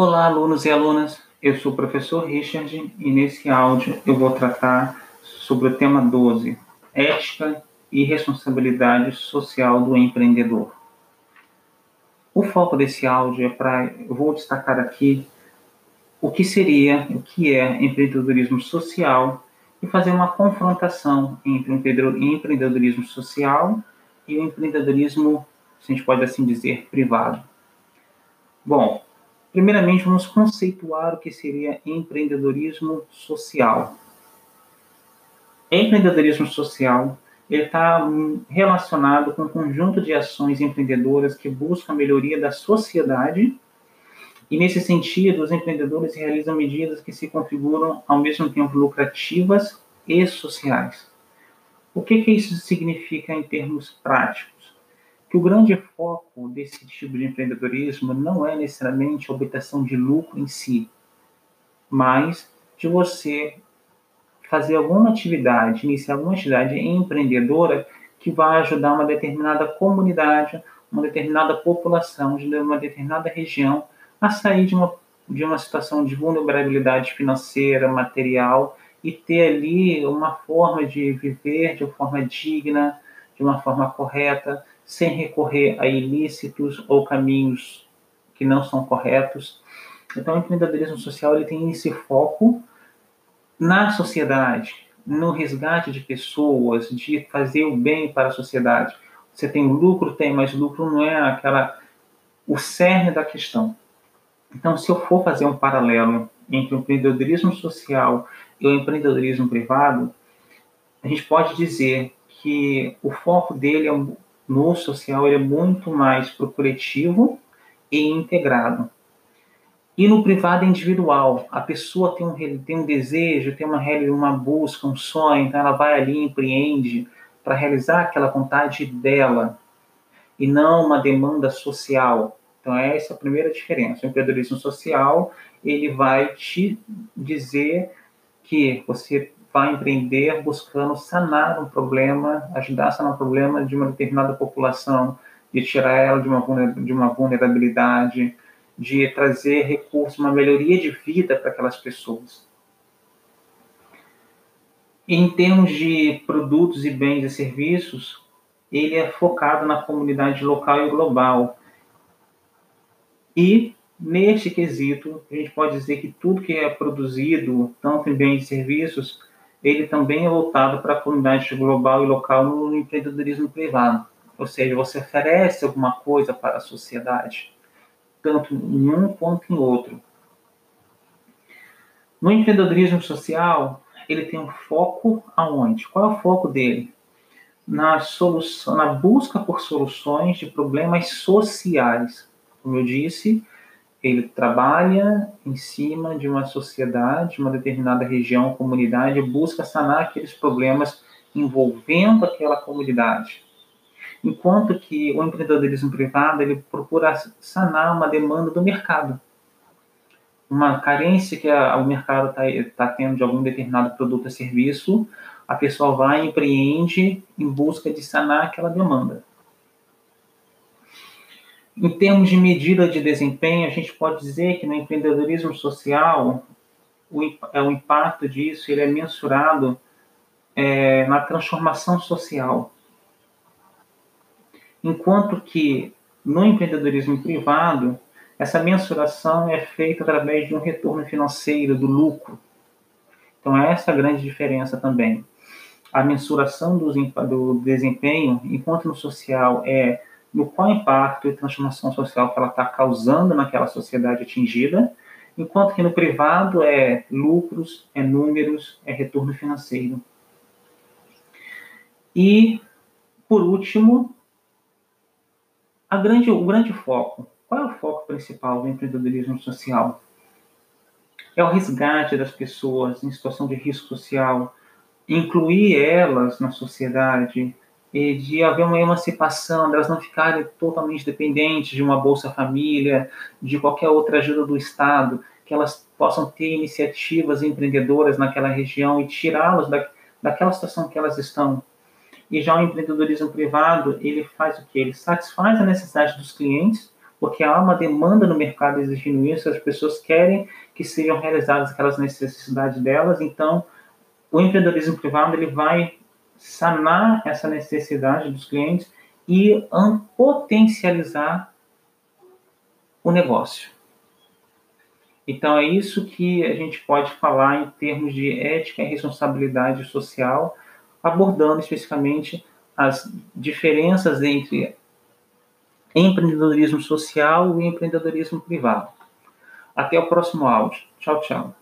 Olá, alunos e alunas. Eu sou o professor Richard e nesse áudio eu vou tratar sobre o tema 12, ética e responsabilidade social do empreendedor. O foco desse áudio é para eu vou destacar aqui o que seria, o que é empreendedorismo social e fazer uma confrontação entre o empreendedorismo social e o empreendedorismo, se a gente pode assim dizer, privado. Bom, primeiramente vamos conceituar o que seria empreendedorismo social. Empreendedorismo social ele está relacionado com um conjunto de ações empreendedoras que buscam a melhoria da sociedade e, nesse sentido, os empreendedores realizam medidas que se configuram ao mesmo tempo lucrativas e sociais. O que, que isso significa em termos práticos? Que o grande foco desse tipo de empreendedorismo não é necessariamente a obtenção de lucro em si, mas de você fazer alguma atividade, iniciar alguma atividade empreendedora que vai ajudar uma determinada comunidade, uma determinada população de uma determinada região a sair de uma, de uma situação de vulnerabilidade financeira, material e ter ali uma forma de viver de uma forma digna, de uma forma correta, sem recorrer a ilícitos ou caminhos que não são corretos. Então, o empreendedorismo social ele tem esse foco na sociedade, no resgate de pessoas, de fazer o bem para a sociedade. Você tem lucro, tem, mas lucro não é aquela o cerne da questão. Então, se eu for fazer um paralelo entre o empreendedorismo social e o empreendedorismo privado, a gente pode dizer que o foco dele é, no social ele é muito mais para o coletivo e integrado. E no privado é individual, a pessoa tem um, tem um desejo, tem uma, uma busca, um sonho, então ela vai ali empreende para realizar aquela vontade dela e não uma demanda social. Então essa é a primeira diferença. O empreendedorismo social, ele vai te dizer que você vai empreender buscando sanar um problema, ajudar a sanar um problema de uma determinada população, de tirar ela de uma, de uma vulnerabilidade, de trazer recursos, uma melhoria de vida para aquelas pessoas. Em termos de produtos e bens e serviços, ele é focado na comunidade local e global. E, neste quesito, a gente pode dizer que tudo que é produzido, tanto em bens e serviços, ele também é voltado para a comunidade global e local no empreendedorismo privado. Ou seja, você oferece alguma coisa para a sociedade tanto em um quanto em outro. No empreendedorismo social, ele tem um foco aonde? Qual é o foco dele? Na solução, na busca por soluções de problemas sociais. Como eu disse, ele trabalha em cima de uma sociedade, uma determinada região, comunidade, busca sanar aqueles problemas envolvendo aquela comunidade. Enquanto que o empreendedorismo privado ele procura sanar uma demanda do mercado, uma carência que o mercado está tá tendo de algum determinado produto ou serviço, a pessoa vai empreende em busca de sanar aquela demanda. Em termos de medida de desempenho, a gente pode dizer que no empreendedorismo social, o, é, o impacto disso ele é mensurado é, na transformação social. Enquanto que no empreendedorismo privado, essa mensuração é feita através de um retorno financeiro, do lucro. Então, é essa a grande diferença também. A mensuração do, do desempenho, enquanto no social é no qual impacto e transformação social que ela está causando naquela sociedade atingida, enquanto que no privado é lucros, é números, é retorno financeiro. E, por último, grande, o grande foco, qual é o foco principal do empreendedorismo social? É o resgate das pessoas em situação de risco social, incluir elas na sociedade, e de haver uma emancipação, delas não ficarem totalmente dependentes de uma Bolsa Família, de qualquer outra ajuda do Estado, que elas possam ter iniciativas empreendedoras naquela região e tirá-las da, daquela situação que elas estão. E já o empreendedorismo privado, ele faz o que? Ele satisfaz a necessidade dos clientes, porque há uma demanda no mercado exigindo isso, as pessoas querem que sejam realizadas aquelas necessidades delas, então o empreendedorismo privado ele vai sanar essa necessidade dos clientes e potencializar o negócio. Então é isso que a gente pode falar em termos de ética e responsabilidade social, abordando especificamente as diferenças entre empreendedorismo social e empreendedorismo privado. Até o próximo áudio. Tchau, tchau.